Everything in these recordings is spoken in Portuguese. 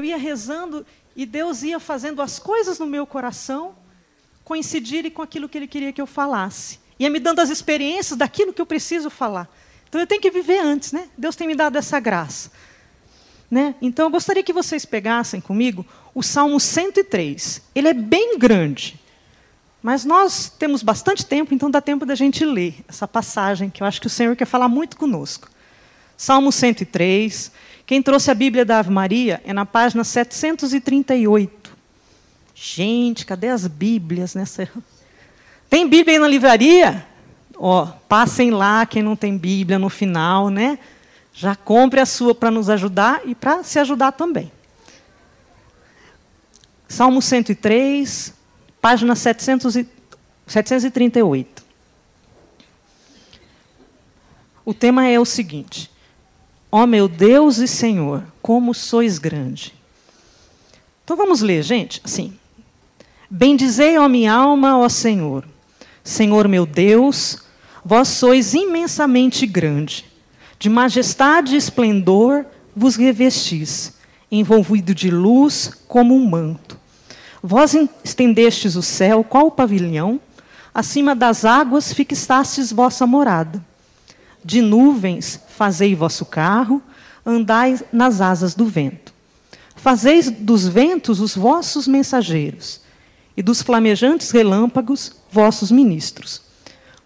Eu ia rezando e Deus ia fazendo as coisas no meu coração coincidirem com aquilo que Ele queria que eu falasse. Ia me dando as experiências daquilo que eu preciso falar. Então eu tenho que viver antes, né? Deus tem me dado essa graça. Né? Então eu gostaria que vocês pegassem comigo o Salmo 103. Ele é bem grande. Mas nós temos bastante tempo, então dá tempo da gente ler essa passagem, que eu acho que o Senhor quer falar muito conosco. Salmo 103. Quem trouxe a Bíblia da Ave Maria é na página 738. Gente, cadê as Bíblias nessa. Tem Bíblia aí na livraria? Ó, passem lá, quem não tem Bíblia no final, né? Já compre a sua para nos ajudar e para se ajudar também. Salmo 103, página 700 e, 738. O tema é o seguinte: Ó oh, meu Deus e Senhor, como sois grande. Então vamos ler, gente, assim. Bendizei, ó minha alma, ó Senhor. Senhor meu Deus, vós sois imensamente grande. De majestade e esplendor vos revestis, envolvido de luz como um manto. Vós estendestes o céu, qual pavilhão? Acima das águas fixastes vossa morada. De nuvens fazei vosso carro, andai nas asas do vento. Fazeis dos ventos os vossos mensageiros, e dos flamejantes relâmpagos vossos ministros.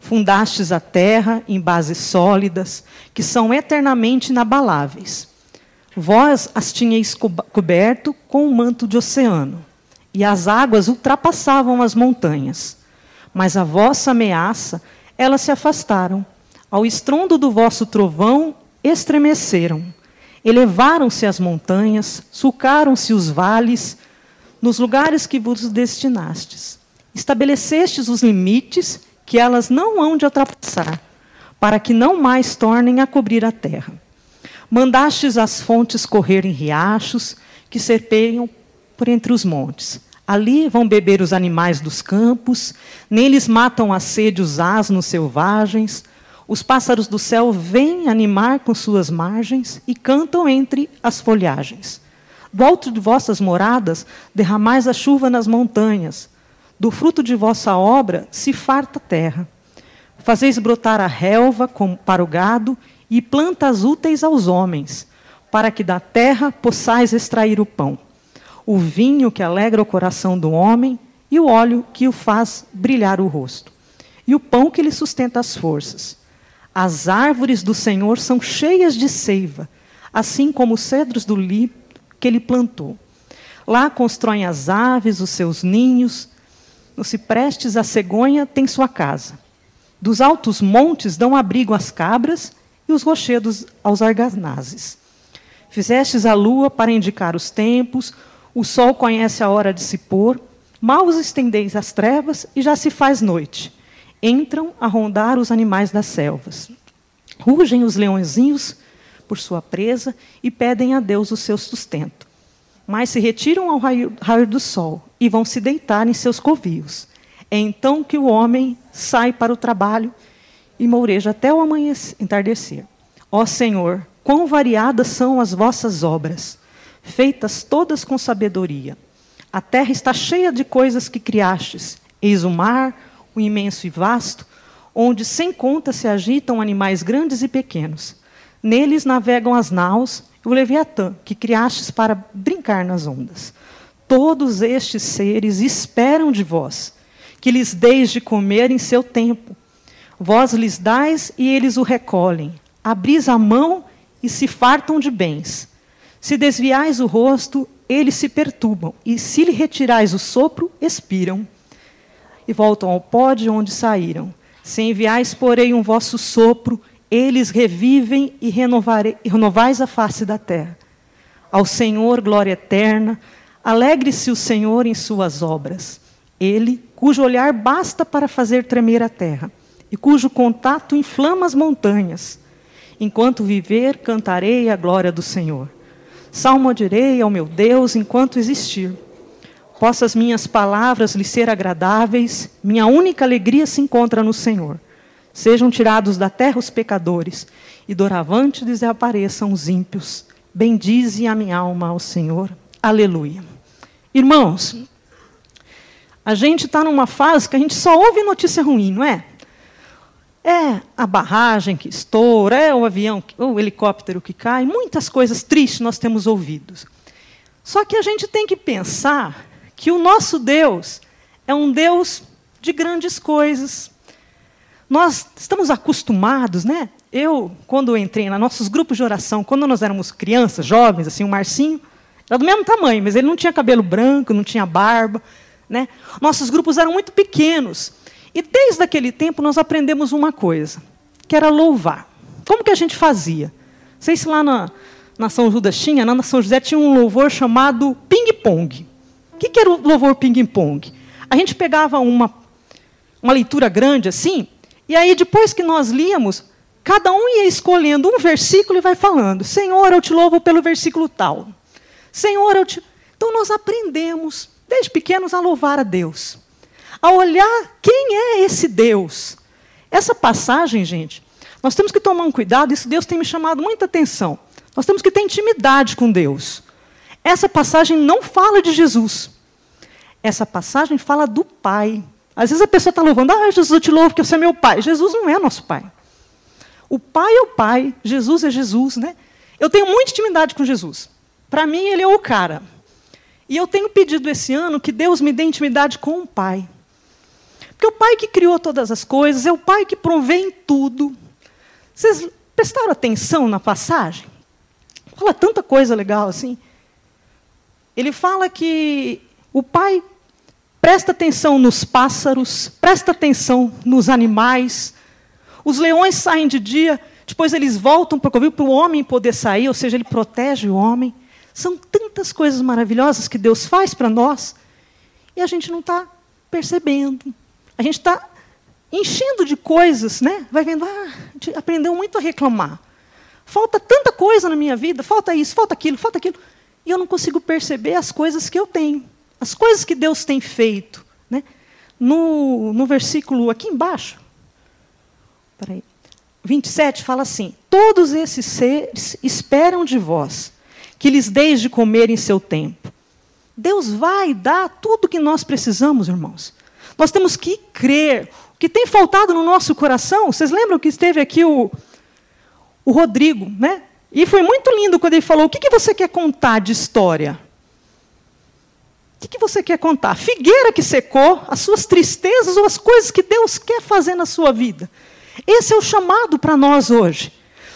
Fundastes a terra em bases sólidas, que são eternamente inabaláveis. Vós as tinhais coberto com um manto de oceano e as águas ultrapassavam as montanhas. Mas a vossa ameaça, elas se afastaram. Ao estrondo do vosso trovão, estremeceram. Elevaram-se as montanhas, sulcaram-se os vales, nos lugares que vos destinastes. Estabelecestes os limites que elas não hão de ultrapassar, para que não mais tornem a cobrir a terra. Mandastes as fontes correr em riachos, que serpeiam por entre os montes. Ali vão beber os animais dos campos, neles matam a sede os asnos selvagens. Os pássaros do céu vêm animar com suas margens e cantam entre as folhagens. Do alto de vossas moradas derramais a chuva nas montanhas. Do fruto de vossa obra se farta a terra. Fazeis brotar a relva para o gado e plantas úteis aos homens, para que da terra possais extrair o pão o vinho que alegra o coração do homem e o óleo que o faz brilhar o rosto, e o pão que lhe sustenta as forças. As árvores do Senhor são cheias de seiva, assim como os cedros do Líbano que ele plantou. Lá constroem as aves os seus ninhos, nos ciprestes a cegonha tem sua casa. Dos altos montes dão abrigo às cabras e os rochedos aos arganazes. Fizestes a lua para indicar os tempos, o sol conhece a hora de se pôr, mal os estendeis as trevas e já se faz noite. Entram a rondar os animais das selvas. Rugem os leõezinhos por sua presa e pedem a Deus o seu sustento. Mas se retiram ao raio, raio do sol e vão se deitar em seus covios. É então que o homem sai para o trabalho e moureja até o amanhecer, entardecer. Ó Senhor, quão variadas são as vossas obras! feitas todas com sabedoria. A terra está cheia de coisas que criastes. Eis o mar, o imenso e vasto, onde sem conta se agitam animais grandes e pequenos. Neles navegam as naus e o Leviatã, que criastes para brincar nas ondas. Todos estes seres esperam de vós, que lhes deis de comer em seu tempo. Vós lhes dais e eles o recolhem. Abris a mão e se fartam de bens. Se desviais o rosto, eles se perturbam, e se lhe retirais o sopro, expiram. E voltam ao pó de onde saíram. Se enviais, porém, um vosso sopro, eles revivem e renovais a face da terra. Ao Senhor, glória eterna, alegre-se o Senhor em suas obras. Ele, cujo olhar basta para fazer tremer a terra, e cujo contato inflama as montanhas. Enquanto viver, cantarei a glória do Senhor. Salmodirei ao meu Deus enquanto existir. Possa as minhas palavras lhe ser agradáveis, minha única alegria se encontra no Senhor. Sejam tirados da terra os pecadores, e doravante desapareçam os ímpios. Bendize a minha alma ao Senhor. Aleluia. Irmãos, a gente está numa fase que a gente só ouve notícia ruim, não é? É a barragem que estoura, é o avião, o helicóptero que cai, muitas coisas tristes nós temos ouvido. Só que a gente tem que pensar que o nosso Deus é um Deus de grandes coisas. Nós estamos acostumados, né? Eu, quando entrei nos nossos grupos de oração, quando nós éramos crianças, jovens, assim, o Marcinho, era do mesmo tamanho, mas ele não tinha cabelo branco, não tinha barba. Né? Nossos grupos eram muito pequenos. E desde aquele tempo nós aprendemos uma coisa, que era louvar. Como que a gente fazia? Não sei se lá na, na São Judas tinha, na São José tinha um louvor chamado ping-pong. O que, que era o louvor ping-pong? A gente pegava uma, uma leitura grande assim, e aí depois que nós líamos, cada um ia escolhendo um versículo e vai falando: Senhor, eu te louvo pelo versículo tal. Senhor, eu te. Então nós aprendemos, desde pequenos, a louvar a Deus. A olhar quem é esse Deus. Essa passagem, gente, nós temos que tomar um cuidado, isso Deus tem me chamado muita atenção. Nós temos que ter intimidade com Deus. Essa passagem não fala de Jesus. Essa passagem fala do Pai. Às vezes a pessoa está louvando, ah, Jesus, eu te louvo porque você é meu Pai. Jesus não é nosso Pai. O Pai é o Pai, Jesus é Jesus, né? Eu tenho muita intimidade com Jesus. Para mim, ele é o cara. E eu tenho pedido esse ano que Deus me dê intimidade com o Pai. Porque o Pai que criou todas as coisas, é o Pai que provê em tudo. Vocês prestaram atenção na passagem? Fala tanta coisa legal assim. Ele fala que o Pai presta atenção nos pássaros, presta atenção nos animais. Os leões saem de dia, depois eles voltam para o homem poder sair, ou seja, ele protege o homem. São tantas coisas maravilhosas que Deus faz para nós e a gente não está percebendo. A gente está enchendo de coisas, né? Vai vendo, ah, aprendeu muito a reclamar. Falta tanta coisa na minha vida, falta isso, falta aquilo, falta aquilo. E eu não consigo perceber as coisas que eu tenho, as coisas que Deus tem feito. Né? No, no versículo aqui embaixo, peraí, 27 fala assim: Todos esses seres esperam de vós que lhes deis de comer em seu tempo. Deus vai dar tudo o que nós precisamos, irmãos. Nós temos que crer. O que tem faltado no nosso coração, vocês lembram que esteve aqui o, o Rodrigo, né? E foi muito lindo quando ele falou: o que, que você quer contar de história? O que, que você quer contar? Figueira que secou, as suas tristezas ou as coisas que Deus quer fazer na sua vida. Esse é o chamado para nós hoje.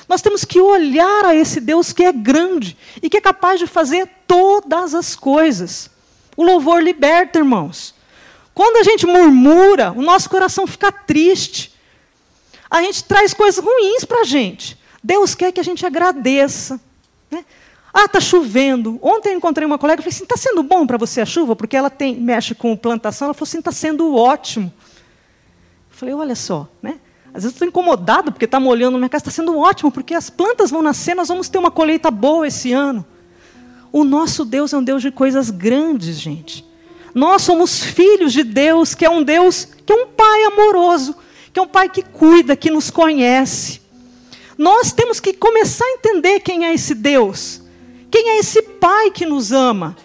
Nós temos que olhar a esse Deus que é grande e que é capaz de fazer todas as coisas. O louvor liberta, irmãos. Quando a gente murmura, o nosso coração fica triste. A gente traz coisas ruins para a gente. Deus quer que a gente agradeça. Né? Ah, está chovendo. Ontem eu encontrei uma colega e falei assim: está sendo bom para você a chuva? Porque ela tem, mexe com plantação. Ela falou assim: está sendo ótimo. Eu falei: olha só, né? Às vezes estou incomodado porque está molhando na minha casa. Está sendo ótimo, porque as plantas vão nascer, nós vamos ter uma colheita boa esse ano. O nosso Deus é um Deus de coisas grandes, gente. Nós somos filhos de Deus, que é um Deus, que é um Pai amoroso, que é um Pai que cuida, que nos conhece. Nós temos que começar a entender quem é esse Deus, quem é esse Pai que nos ama.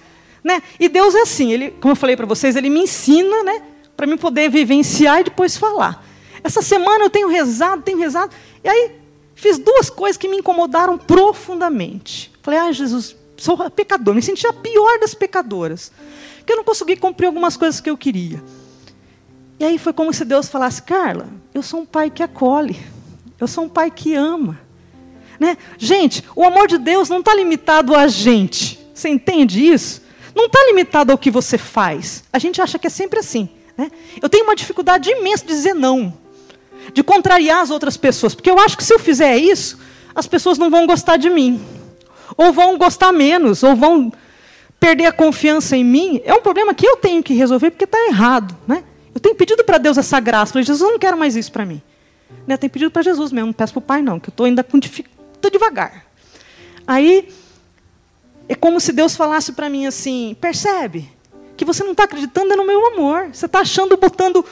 Né? E Deus é assim, ele, como eu falei para vocês, ele me ensina né, para mim poder vivenciar e depois falar. Essa semana eu tenho rezado, tenho rezado. E aí fiz duas coisas que me incomodaram profundamente. Falei, ah, Jesus, sou pecador. Me senti a pior das pecadoras. Porque eu não consegui cumprir algumas coisas que eu queria. E aí foi como se Deus falasse, Carla, eu sou um pai que acolhe. Eu sou um pai que ama. Né? Gente, o amor de Deus não está limitado a gente. Você entende isso? Não está limitado ao que você faz. A gente acha que é sempre assim. Né? Eu tenho uma dificuldade imensa de dizer não de contrariar as outras pessoas, porque eu acho que se eu fizer isso, as pessoas não vão gostar de mim, ou vão gostar menos, ou vão perder a confiança em mim. É um problema que eu tenho que resolver porque está errado, né? Eu tenho pedido para Deus essa graça, falei, Jesus, eu não quero mais isso para mim. Né? Tenho pedido para Jesus mesmo, não peço para o Pai não, que eu estou ainda com estou devagar. Aí é como se Deus falasse para mim assim: percebe que você não está acreditando no meu amor, você está achando, botando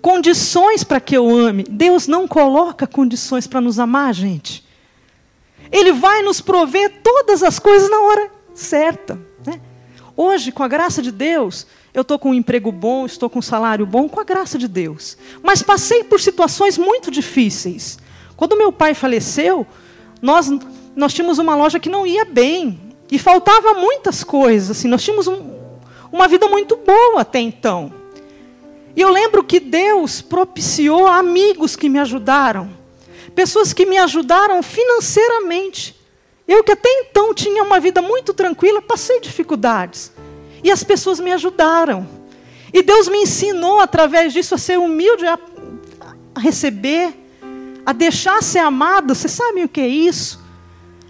condições para que eu ame. Deus não coloca condições para nos amar, gente. Ele vai nos prover todas as coisas na hora certa. Né? Hoje, com a graça de Deus, eu estou com um emprego bom, estou com um salário bom, com a graça de Deus. Mas passei por situações muito difíceis. Quando meu pai faleceu, nós, nós tínhamos uma loja que não ia bem. E faltava muitas coisas. Assim, nós tínhamos um, uma vida muito boa até então. E eu lembro que Deus propiciou amigos que me ajudaram. Pessoas que me ajudaram financeiramente. Eu que até então tinha uma vida muito tranquila, passei dificuldades. E as pessoas me ajudaram. E Deus me ensinou através disso a ser humilde, a, a receber, a deixar ser amado. Vocês sabem o que é isso?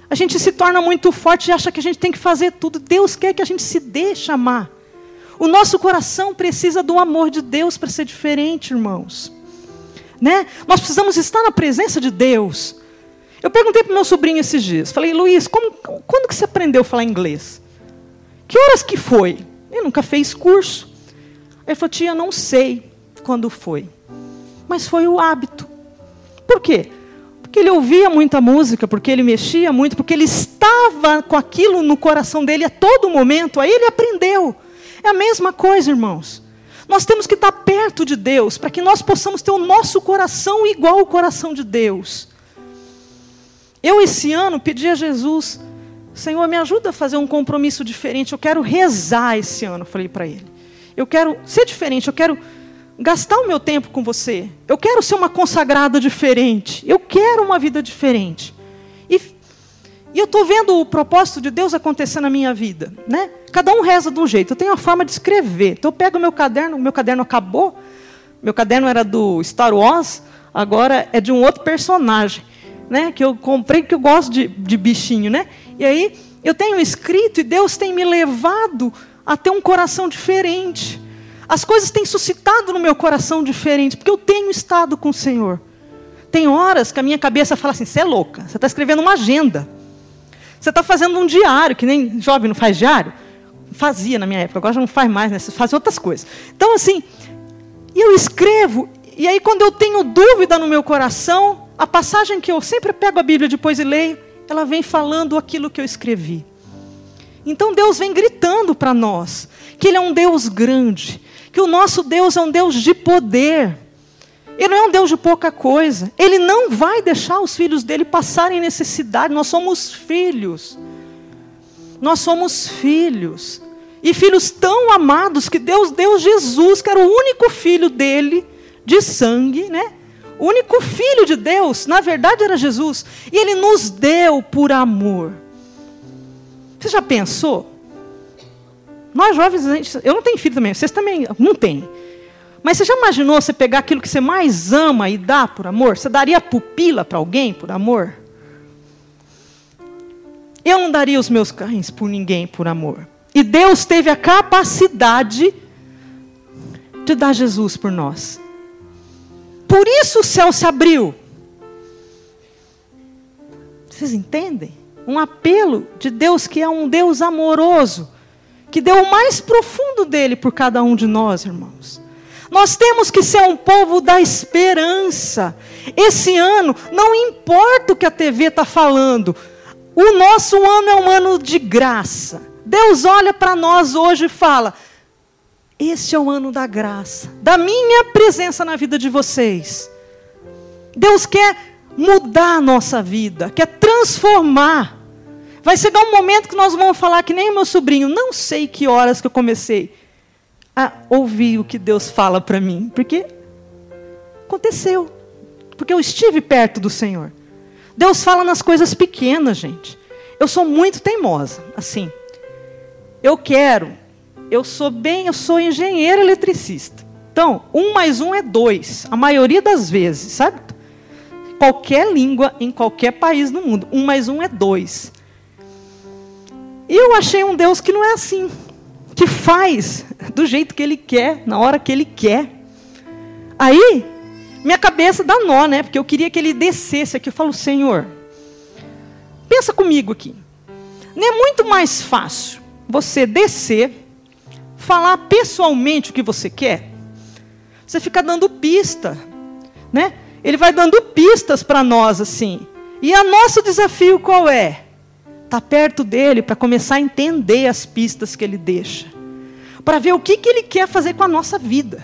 A gente se torna muito forte e acha que a gente tem que fazer tudo. Deus quer que a gente se deixe amar. O nosso coração precisa do amor de Deus para ser diferente, irmãos. Né? Nós precisamos estar na presença de Deus. Eu perguntei para meu sobrinho esses dias. Falei, Luiz, como, quando que você aprendeu a falar inglês? Que horas que foi? Ele nunca fez curso. Ele falou, tia, não sei quando foi. Mas foi o hábito. Por quê? Porque ele ouvia muita música, porque ele mexia muito, porque ele estava com aquilo no coração dele a todo momento. Aí ele aprendeu. É a mesma coisa, irmãos. Nós temos que estar perto de Deus para que nós possamos ter o nosso coração igual ao coração de Deus. Eu, esse ano, pedi a Jesus Senhor, me ajuda a fazer um compromisso diferente. Eu quero rezar esse ano, falei para ele. Eu quero ser diferente, eu quero gastar o meu tempo com você. Eu quero ser uma consagrada diferente. Eu quero uma vida diferente. E, e eu estou vendo o propósito de Deus acontecer na minha vida. Né? Cada um reza de um jeito. Eu tenho uma forma de escrever. Então eu pego o meu caderno, meu caderno acabou. Meu caderno era do Star Wars, agora é de um outro personagem. Né, que eu comprei, que eu gosto de, de bichinho, né? E aí eu tenho escrito e Deus tem me levado a ter um coração diferente. As coisas têm suscitado no meu coração diferente, porque eu tenho estado com o Senhor. Tem horas que a minha cabeça fala assim: você é louca, você está escrevendo uma agenda. Você está fazendo um diário, que nem jovem não faz diário. Fazia na minha época, agora já não faz mais, né? Você faz outras coisas. Então, assim, eu escrevo, e aí quando eu tenho dúvida no meu coração, a passagem que eu sempre pego a Bíblia depois e leio, ela vem falando aquilo que eu escrevi. Então Deus vem gritando para nós que Ele é um Deus grande, que o nosso Deus é um Deus de poder. Ele não é um Deus de pouca coisa. Ele não vai deixar os filhos dele passarem necessidade. Nós somos filhos. Nós somos filhos. E filhos tão amados que Deus deu Jesus, que era o único filho dele, de sangue, né? O único filho de Deus, na verdade, era Jesus. E ele nos deu por amor. Você já pensou? Nós jovens, eu não tenho filho também, vocês também não têm. Mas você já imaginou você pegar aquilo que você mais ama e dar por amor? Você daria pupila para alguém por amor? Eu não daria os meus cães por ninguém por amor. E Deus teve a capacidade de dar Jesus por nós. Por isso o céu se abriu. Vocês entendem? Um apelo de Deus que é um Deus amoroso, que deu o mais profundo dele por cada um de nós, irmãos. Nós temos que ser um povo da esperança. Esse ano, não importa o que a TV está falando, o nosso ano é um ano de graça. Deus olha para nós hoje e fala: este é o ano da graça, da minha presença na vida de vocês. Deus quer mudar a nossa vida, quer transformar. Vai chegar um momento que nós vamos falar que nem o meu sobrinho, não sei que horas que eu comecei a ouvir o que Deus fala para mim, porque aconteceu, porque eu estive perto do Senhor. Deus fala nas coisas pequenas, gente. Eu sou muito teimosa, assim. Eu quero eu sou bem, eu sou engenheiro eletricista. Então, um mais um é dois, a maioria das vezes, sabe? Qualquer língua, em qualquer país do mundo, um mais um é dois. E eu achei um Deus que não é assim, que faz do jeito que Ele quer, na hora que Ele quer. Aí, minha cabeça dá nó, né? Porque eu queria que Ele descesse aqui. Eu falo, Senhor, pensa comigo aqui. Não é muito mais fácil você descer falar pessoalmente o que você quer, você fica dando pista, né? Ele vai dando pistas para nós assim. E o nosso desafio qual é? Tá perto dele para começar a entender as pistas que ele deixa. Para ver o que, que ele quer fazer com a nossa vida.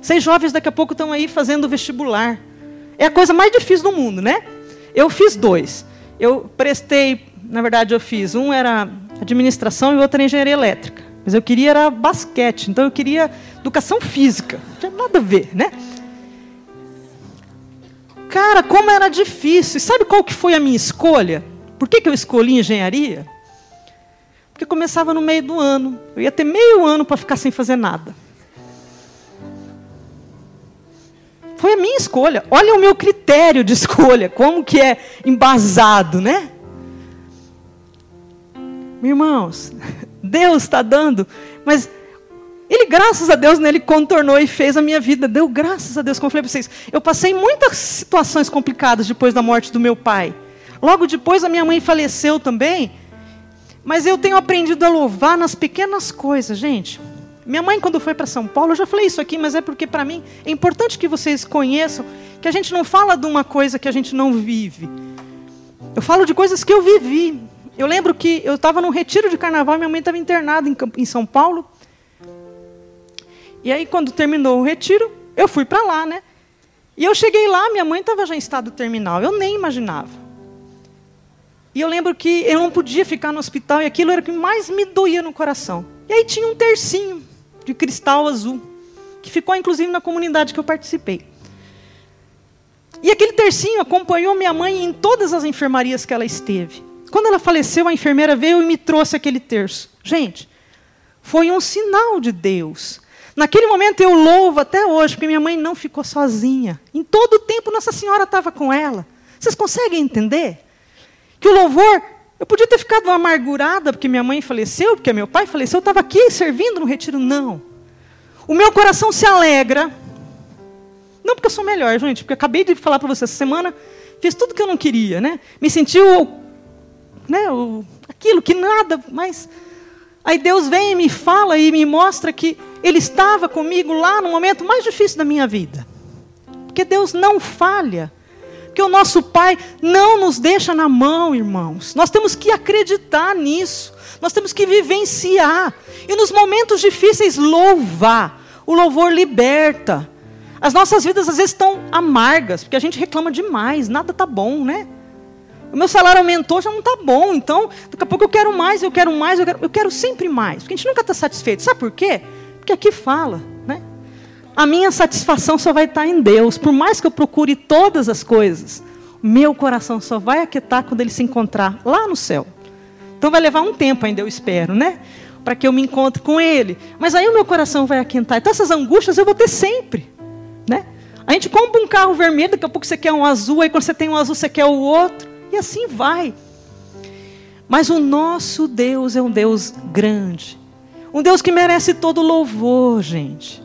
Vocês jovens daqui a pouco estão aí fazendo vestibular. É a coisa mais difícil do mundo, né? Eu fiz dois. Eu prestei, na verdade eu fiz, um era administração e o outro era engenharia elétrica. Mas eu queria era basquete, então eu queria educação física. Não tinha nada a ver, né? Cara, como era difícil. E sabe qual que foi a minha escolha? Por que, que eu escolhi engenharia? Porque começava no meio do ano. Eu ia ter meio ano para ficar sem fazer nada. Foi a minha escolha. Olha o meu critério de escolha, como que é embasado, né? Irmãos, Deus está dando, mas ele, graças a Deus, né, ele contornou e fez a minha vida. Deu graças a Deus, como eu falei para vocês. Eu passei muitas situações complicadas depois da morte do meu pai. Logo depois, a minha mãe faleceu também. Mas eu tenho aprendido a louvar nas pequenas coisas, gente. Minha mãe, quando foi para São Paulo, eu já falei isso aqui, mas é porque para mim é importante que vocês conheçam que a gente não fala de uma coisa que a gente não vive. Eu falo de coisas que eu vivi. Eu lembro que eu estava num retiro de carnaval minha mãe estava internada em, em São Paulo. E aí, quando terminou o retiro, eu fui para lá, né? E eu cheguei lá, minha mãe estava já em estado terminal. Eu nem imaginava. E eu lembro que eu não podia ficar no hospital e aquilo era o que mais me doía no coração. E aí tinha um tercinho de cristal azul, que ficou inclusive na comunidade que eu participei. E aquele tercinho acompanhou minha mãe em todas as enfermarias que ela esteve. Quando ela faleceu, a enfermeira veio e me trouxe aquele terço. Gente, foi um sinal de Deus Naquele momento eu louvo até hoje, porque minha mãe não ficou sozinha. Em todo o tempo Nossa Senhora estava com ela. Vocês conseguem entender? Que o louvor, eu podia ter ficado amargurada porque minha mãe faleceu, porque meu pai faleceu, eu estava aqui servindo no retiro. Não. O meu coração se alegra. Não porque eu sou melhor, gente, porque eu acabei de falar para vocês essa semana, fiz tudo que eu não queria, né? Me senti o, né, o, aquilo que nada, mas Aí Deus vem e me fala e me mostra que Ele estava comigo lá no momento mais difícil da minha vida. Porque Deus não falha. Que o nosso Pai não nos deixa na mão, irmãos. Nós temos que acreditar nisso. Nós temos que vivenciar. E nos momentos difíceis, louvar. O louvor liberta. As nossas vidas às vezes estão amargas, porque a gente reclama demais, nada está bom, né? O meu salário aumentou, já não está bom. Então, daqui a pouco eu quero mais, eu quero mais, eu quero, eu quero sempre mais. Porque a gente nunca está satisfeito. Sabe por quê? Porque aqui fala, né? A minha satisfação só vai estar em Deus. Por mais que eu procure todas as coisas, meu coração só vai aquietar quando ele se encontrar lá no céu. Então vai levar um tempo ainda, eu espero, né? Para que eu me encontre com ele. Mas aí o meu coração vai aquentar. Então essas angústias eu vou ter sempre, né? A gente compra um carro vermelho, daqui a pouco você quer um azul, aí quando você tem um azul você quer o outro. E assim vai. Mas o nosso Deus é um Deus grande. Um Deus que merece todo louvor, gente.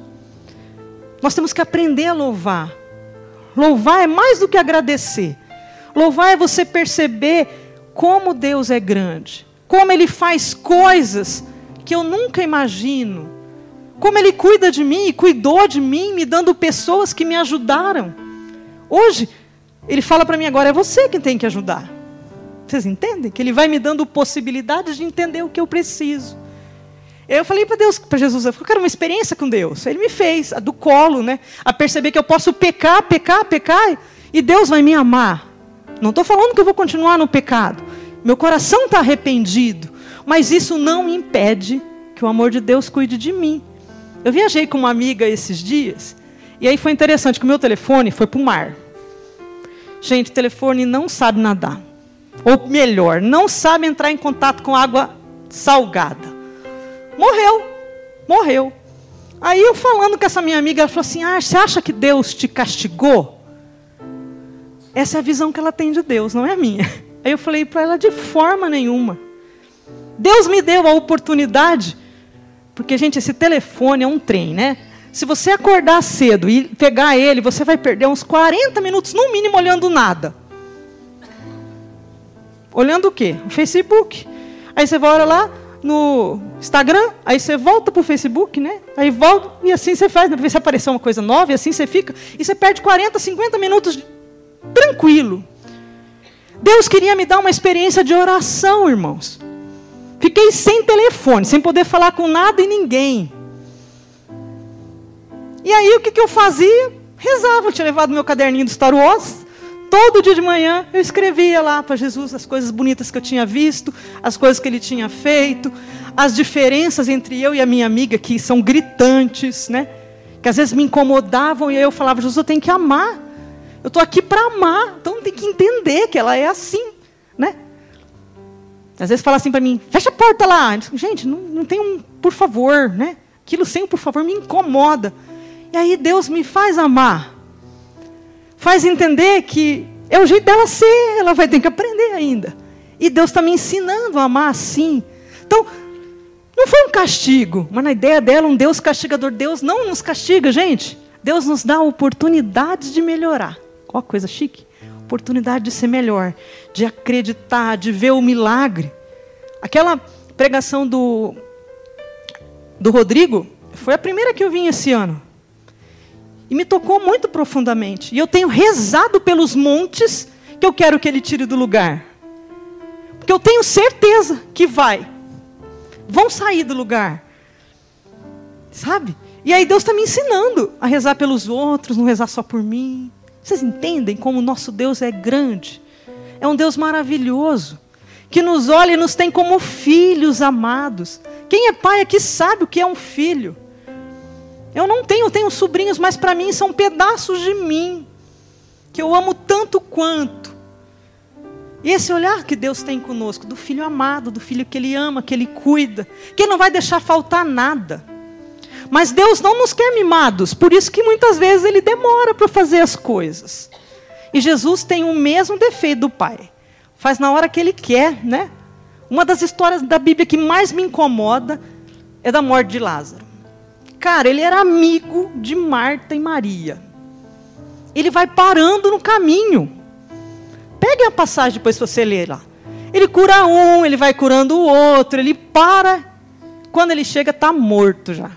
Nós temos que aprender a louvar. Louvar é mais do que agradecer. Louvar é você perceber como Deus é grande. Como Ele faz coisas que eu nunca imagino. Como Ele cuida de mim e cuidou de mim, me dando pessoas que me ajudaram. Hoje, ele fala para mim agora, é você quem tem que ajudar. Vocês entendem? Que ele vai me dando possibilidades de entender o que eu preciso. Eu falei para Deus, para Jesus, eu quero uma experiência com Deus. Ele me fez, a do colo, né? A perceber que eu posso pecar, pecar, pecar, e Deus vai me amar. Não estou falando que eu vou continuar no pecado. Meu coração está arrependido. Mas isso não impede que o amor de Deus cuide de mim. Eu viajei com uma amiga esses dias, e aí foi interessante que o meu telefone foi para o mar. Gente, o telefone não sabe nadar. Ou melhor, não sabe entrar em contato com água salgada. Morreu. Morreu. Aí eu falando com essa minha amiga, ela falou assim: Ah, você acha que Deus te castigou? Essa é a visão que ela tem de Deus, não é a minha. Aí eu falei para ela: de forma nenhuma. Deus me deu a oportunidade, porque, gente, esse telefone é um trem, né? Se você acordar cedo e pegar ele, você vai perder uns 40 minutos, no mínimo, olhando nada. Olhando o quê? O Facebook. Aí você vai lá no Instagram, aí você volta para o Facebook, né? Aí volta e assim você faz, né? ver se apareceu uma coisa nova, e assim você fica. E você perde 40, 50 minutos tranquilo. Deus queria me dar uma experiência de oração, irmãos. Fiquei sem telefone, sem poder falar com nada e ninguém. E aí o que, que eu fazia? Rezava, eu tinha levado meu caderninho do Star Wars. Todo dia de manhã eu escrevia lá para Jesus as coisas bonitas que eu tinha visto, as coisas que ele tinha feito, as diferenças entre eu e a minha amiga que são gritantes, né? Que às vezes me incomodavam e eu falava, Jesus, eu tenho que amar. Eu estou aqui para amar, então tem que entender que ela é assim, né? Às vezes fala assim para mim, fecha a porta lá. Gente, não, não tem um por favor, né? Aquilo sem um por favor me incomoda. E aí Deus me faz amar. Faz entender que é o jeito dela ser, ela vai ter que aprender ainda. E Deus está me ensinando a amar assim. Então, não foi um castigo, mas na ideia dela, um Deus castigador. Deus não nos castiga, gente. Deus nos dá oportunidades de melhorar. Qual coisa chique? Oportunidade de ser melhor, de acreditar, de ver o milagre. Aquela pregação do, do Rodrigo foi a primeira que eu vim esse ano. E me tocou muito profundamente. E eu tenho rezado pelos montes que eu quero que ele tire do lugar. Porque eu tenho certeza que vai. Vão sair do lugar. Sabe? E aí Deus está me ensinando a rezar pelos outros, não rezar só por mim. Vocês entendem como o nosso Deus é grande? É um Deus maravilhoso, que nos olha e nos tem como filhos amados. Quem é pai aqui sabe o que é um filho. Eu não tenho, tenho sobrinhos, mas para mim são pedaços de mim, que eu amo tanto quanto. E esse olhar que Deus tem conosco, do filho amado, do filho que Ele ama, que Ele cuida, que não vai deixar faltar nada. Mas Deus não nos quer mimados, por isso que muitas vezes Ele demora para fazer as coisas. E Jesus tem o mesmo defeito do Pai. Faz na hora que Ele quer, né? Uma das histórias da Bíblia que mais me incomoda é da morte de Lázaro. Cara, ele era amigo de Marta e Maria. Ele vai parando no caminho. Pegue a passagem depois se você ler lá. Ele cura um, ele vai curando o outro, ele para. Quando ele chega, está morto já.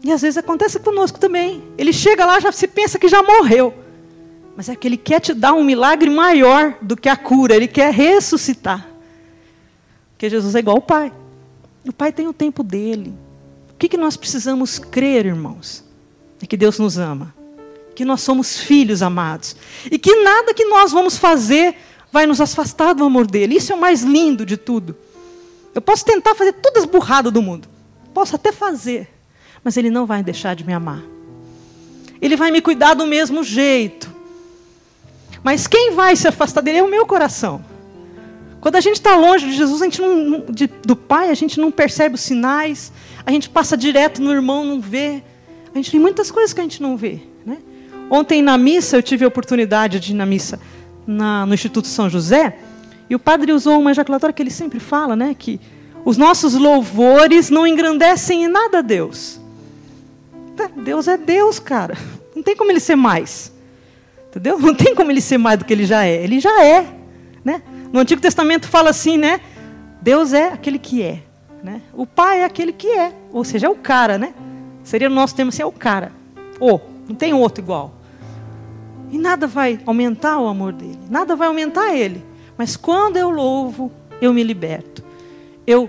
E às vezes acontece conosco também. Ele chega lá, já se pensa que já morreu. Mas é que ele quer te dar um milagre maior do que a cura. Ele quer ressuscitar. Porque Jesus é igual ao Pai. O Pai tem o tempo dele. Que, que nós precisamos crer, irmãos? É que Deus nos ama, que nós somos filhos amados, e que nada que nós vamos fazer vai nos afastar do amor dele. Isso é o mais lindo de tudo. Eu posso tentar fazer todas as burradas do mundo, posso até fazer, mas ele não vai deixar de me amar. Ele vai me cuidar do mesmo jeito. Mas quem vai se afastar dele é o meu coração. Quando a gente está longe de Jesus, a gente não, de, do Pai, a gente não percebe os sinais, a gente passa direto no irmão, não vê. A gente tem muitas coisas que a gente não vê. Né? Ontem na missa, eu tive a oportunidade de ir na missa na, no Instituto São José, e o padre usou uma ejaculatória que ele sempre fala, né? que os nossos louvores não engrandecem em nada a Deus. Tá, Deus é Deus, cara. Não tem como ele ser mais. Entendeu? Não tem como ele ser mais do que ele já é. Ele já é. Né? No Antigo Testamento fala assim, né? Deus é aquele que é. Né? O pai é aquele que é, ou seja, é o cara, né? Seria no nosso termo assim, é o cara. Ou, não tem outro igual. E nada vai aumentar o amor dele, nada vai aumentar ele. Mas quando eu louvo, eu me liberto. Eu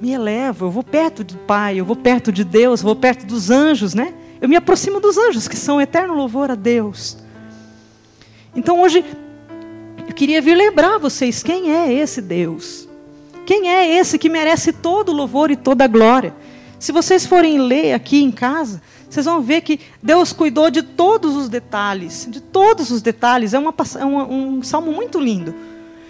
me elevo, eu vou perto do Pai, eu vou perto de Deus, eu vou perto dos anjos, né? Eu me aproximo dos anjos, que são eterno louvor a Deus. Então hoje, eu queria vir lembrar vocês quem é esse Deus. Quem é esse que merece todo o louvor e toda a glória? Se vocês forem ler aqui em casa, vocês vão ver que Deus cuidou de todos os detalhes, de todos os detalhes. É, uma, é uma, um salmo muito lindo,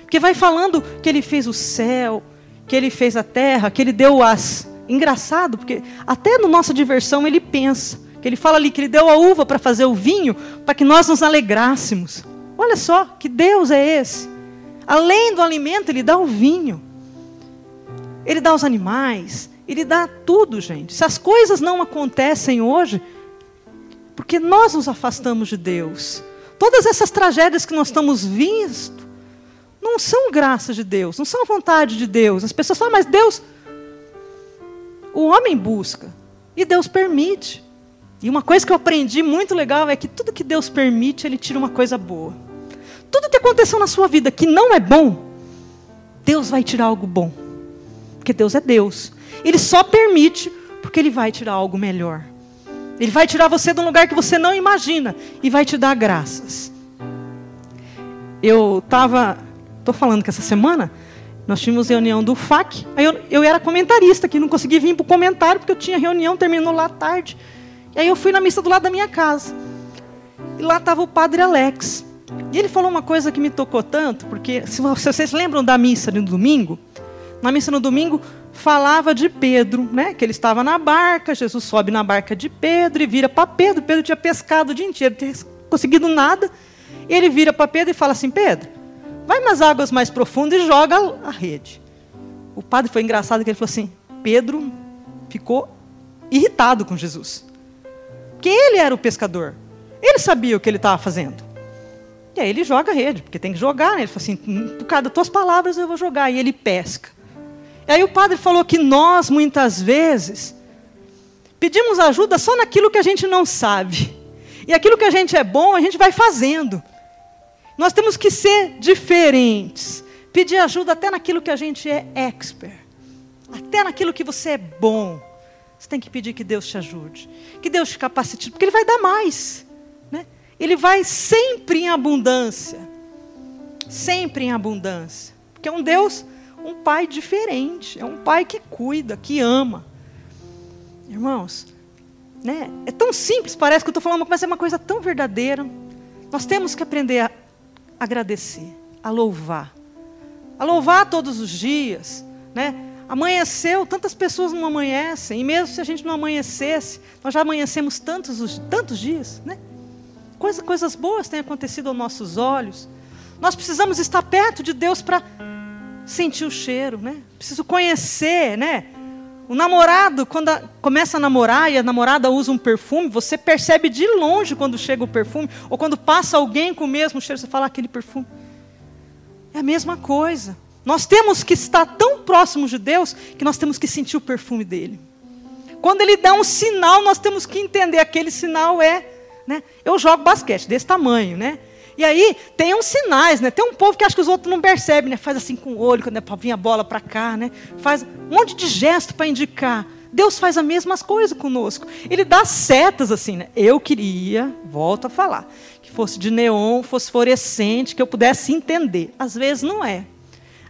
que vai falando que Ele fez o céu, que Ele fez a terra, que Ele deu as. Engraçado, porque até no nossa diversão Ele pensa, que Ele fala ali que Ele deu a uva para fazer o vinho, para que nós nos alegrássemos. Olha só, que Deus é esse. Além do alimento, Ele dá o vinho. Ele dá os animais, ele dá tudo, gente. Se as coisas não acontecem hoje, porque nós nos afastamos de Deus. Todas essas tragédias que nós estamos vindo não são graça de Deus, não são vontade de Deus. As pessoas falam, mas Deus. O homem busca e Deus permite. E uma coisa que eu aprendi muito legal é que tudo que Deus permite, Ele tira uma coisa boa. tudo que aconteceu na sua vida que não é bom, Deus vai tirar algo bom. Porque Deus é Deus. Ele só permite porque Ele vai tirar algo melhor. Ele vai tirar você de um lugar que você não imagina e vai te dar graças. Eu estava, estou falando que essa semana nós tínhamos reunião do FAC, aí eu, eu era comentarista, que não consegui vir para o comentário porque eu tinha reunião, terminou lá tarde. E aí eu fui na missa do lado da minha casa. E lá estava o padre Alex. E ele falou uma coisa que me tocou tanto, porque se vocês lembram da missa no domingo, na missa no domingo falava de Pedro, né? Que ele estava na barca, Jesus sobe na barca de Pedro e vira para Pedro. Pedro tinha pescado o dia inteiro, não tinha conseguido nada. Ele vira para Pedro e fala assim: Pedro, vai nas águas mais profundas e joga a rede. O padre foi engraçado que ele falou assim: Pedro ficou irritado com Jesus. Porque ele era o pescador. Ele sabia o que ele estava fazendo. E aí ele joga a rede, porque tem que jogar. Né? Ele falou assim: hum, por causa das tuas palavras eu vou jogar. E ele pesca. E aí o padre falou que nós, muitas vezes, pedimos ajuda só naquilo que a gente não sabe. E aquilo que a gente é bom, a gente vai fazendo. Nós temos que ser diferentes. Pedir ajuda até naquilo que a gente é expert. Até naquilo que você é bom. Você tem que pedir que Deus te ajude, que Deus te capacite, porque Ele vai dar mais. Né? Ele vai sempre em abundância. Sempre em abundância. Porque é um Deus, um pai diferente. É um pai que cuida, que ama. Irmãos, né? é tão simples, parece que eu estou falando, mas é uma coisa tão verdadeira. Nós temos que aprender a agradecer, a louvar. A louvar todos os dias. Né? Amanheceu, tantas pessoas não amanhecem, e mesmo se a gente não amanhecesse, nós já amanhecemos tantos, tantos dias, né? Coisa, coisas boas têm acontecido aos nossos olhos. Nós precisamos estar perto de Deus para sentir o cheiro, né? Preciso conhecer, né? O namorado, quando a, começa a namorar e a namorada usa um perfume, você percebe de longe quando chega o perfume, ou quando passa alguém com o mesmo cheiro, você fala ah, aquele perfume. É a mesma coisa. Nós temos que estar tão próximos de Deus que nós temos que sentir o perfume dele. Quando ele dá um sinal, nós temos que entender aquele sinal é, né? Eu jogo basquete desse tamanho, né? E aí tem uns sinais, né? Tem um povo que acha que os outros não percebem, né? Faz assim com o olho quando é para vir a bola para cá, né? Faz um monte de gesto para indicar. Deus faz as mesmas coisas conosco. Ele dá setas assim, né? Eu queria, volto a falar, que fosse de neon, fosse fluorescente, que eu pudesse entender. Às vezes não é.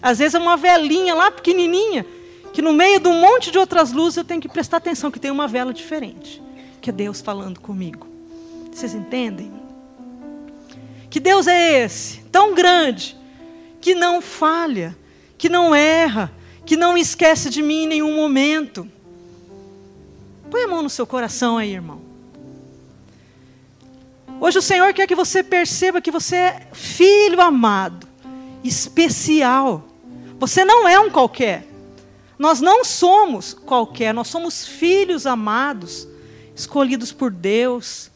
Às vezes é uma velinha lá pequenininha, que no meio de um monte de outras luzes eu tenho que prestar atenção que tem uma vela diferente, que é Deus falando comigo. Vocês entendem? Que Deus é esse, tão grande, que não falha, que não erra, que não esquece de mim em nenhum momento. Põe a mão no seu coração aí, irmão. Hoje o Senhor quer que você perceba que você é filho amado, especial. Você não é um qualquer. Nós não somos qualquer, nós somos filhos amados, escolhidos por Deus.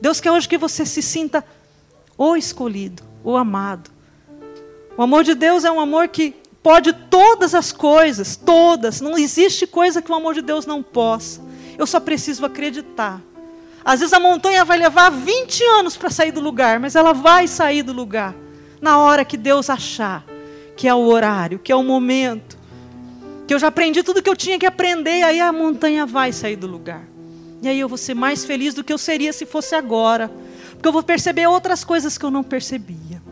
Deus quer hoje que você se sinta o escolhido, o amado. O amor de Deus é um amor que pode todas as coisas, todas. Não existe coisa que o amor de Deus não possa. Eu só preciso acreditar. Às vezes a montanha vai levar 20 anos para sair do lugar, mas ela vai sair do lugar na hora que Deus achar que é o horário, que é o momento, que eu já aprendi tudo que eu tinha que aprender, aí a montanha vai sair do lugar. E aí eu vou ser mais feliz do que eu seria se fosse agora, porque eu vou perceber outras coisas que eu não percebia.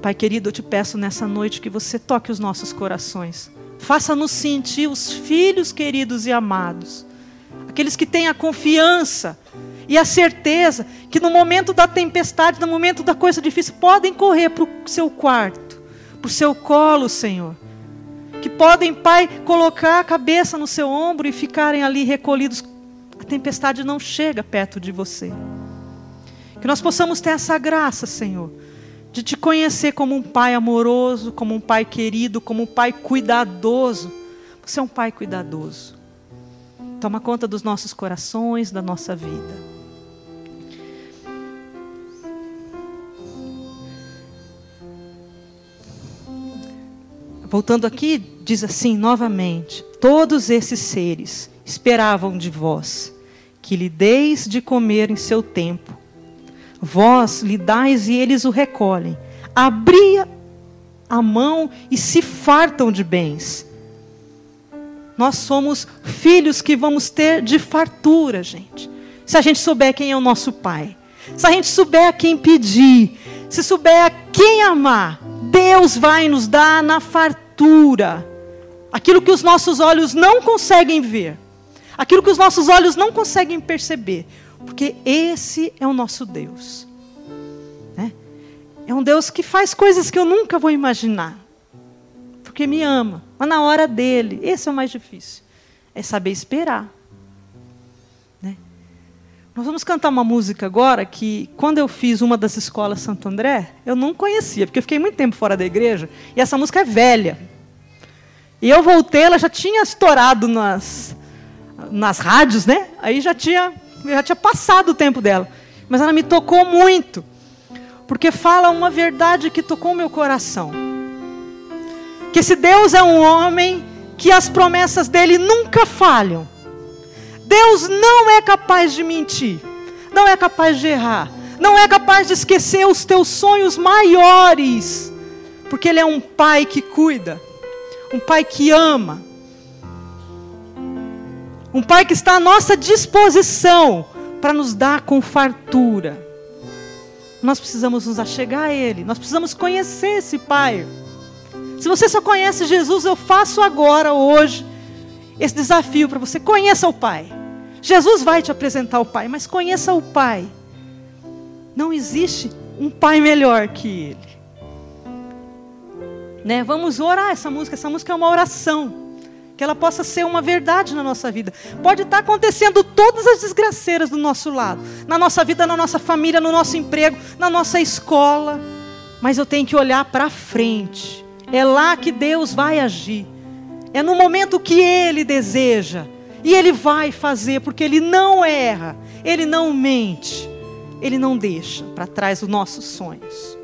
Pai querido, eu te peço nessa noite que você toque os nossos corações. Faça-nos sentir os filhos queridos e amados. Aqueles que têm a confiança e a certeza que no momento da tempestade, no momento da coisa difícil, podem correr para o seu quarto para o seu colo, Senhor. Que podem, Pai, colocar a cabeça no seu ombro e ficarem ali recolhidos. A tempestade não chega perto de você. Que nós possamos ter essa graça, Senhor, de te conhecer como um Pai amoroso, como um Pai querido, como um Pai cuidadoso. Você é um Pai cuidadoso. Toma conta dos nossos corações, da nossa vida. Voltando aqui, diz assim novamente: Todos esses seres esperavam de vós que lhe deis de comer em seu tempo. vós lhe dais e eles o recolhem. Abria a mão e se fartam de bens. Nós somos filhos que vamos ter de fartura, gente. Se a gente souber quem é o nosso Pai, se a gente souber a quem pedir, se souber a quem amar, Deus vai nos dar na fartura aquilo que os nossos olhos não conseguem ver, aquilo que os nossos olhos não conseguem perceber, porque esse é o nosso Deus. Né? É um Deus que faz coisas que eu nunca vou imaginar, porque me ama, mas na hora dele, esse é o mais difícil, é saber esperar. Nós vamos cantar uma música agora que, quando eu fiz uma das escolas Santo André, eu não conhecia, porque eu fiquei muito tempo fora da igreja, e essa música é velha. E eu voltei, ela já tinha estourado nas, nas rádios, né? Aí já tinha, já tinha passado o tempo dela. Mas ela me tocou muito, porque fala uma verdade que tocou meu coração. Que esse Deus é um homem que as promessas dele nunca falham. Deus não é capaz de mentir, não é capaz de errar, não é capaz de esquecer os teus sonhos maiores, porque Ele é um pai que cuida, um pai que ama, um pai que está à nossa disposição para nos dar com fartura. Nós precisamos nos achegar a Ele, nós precisamos conhecer esse Pai. Se você só conhece Jesus, eu faço agora, hoje, esse desafio para você. Conheça o Pai. Jesus vai te apresentar o Pai, mas conheça o Pai. Não existe um Pai melhor que Ele. Né? Vamos orar essa música. Essa música é uma oração. Que ela possa ser uma verdade na nossa vida. Pode estar acontecendo todas as desgraceiras do nosso lado. Na nossa vida, na nossa família, no nosso emprego, na nossa escola. Mas eu tenho que olhar para frente. É lá que Deus vai agir. É no momento que Ele deseja. E Ele vai fazer, porque Ele não erra. Ele não mente. Ele não deixa para trás os nossos sonhos.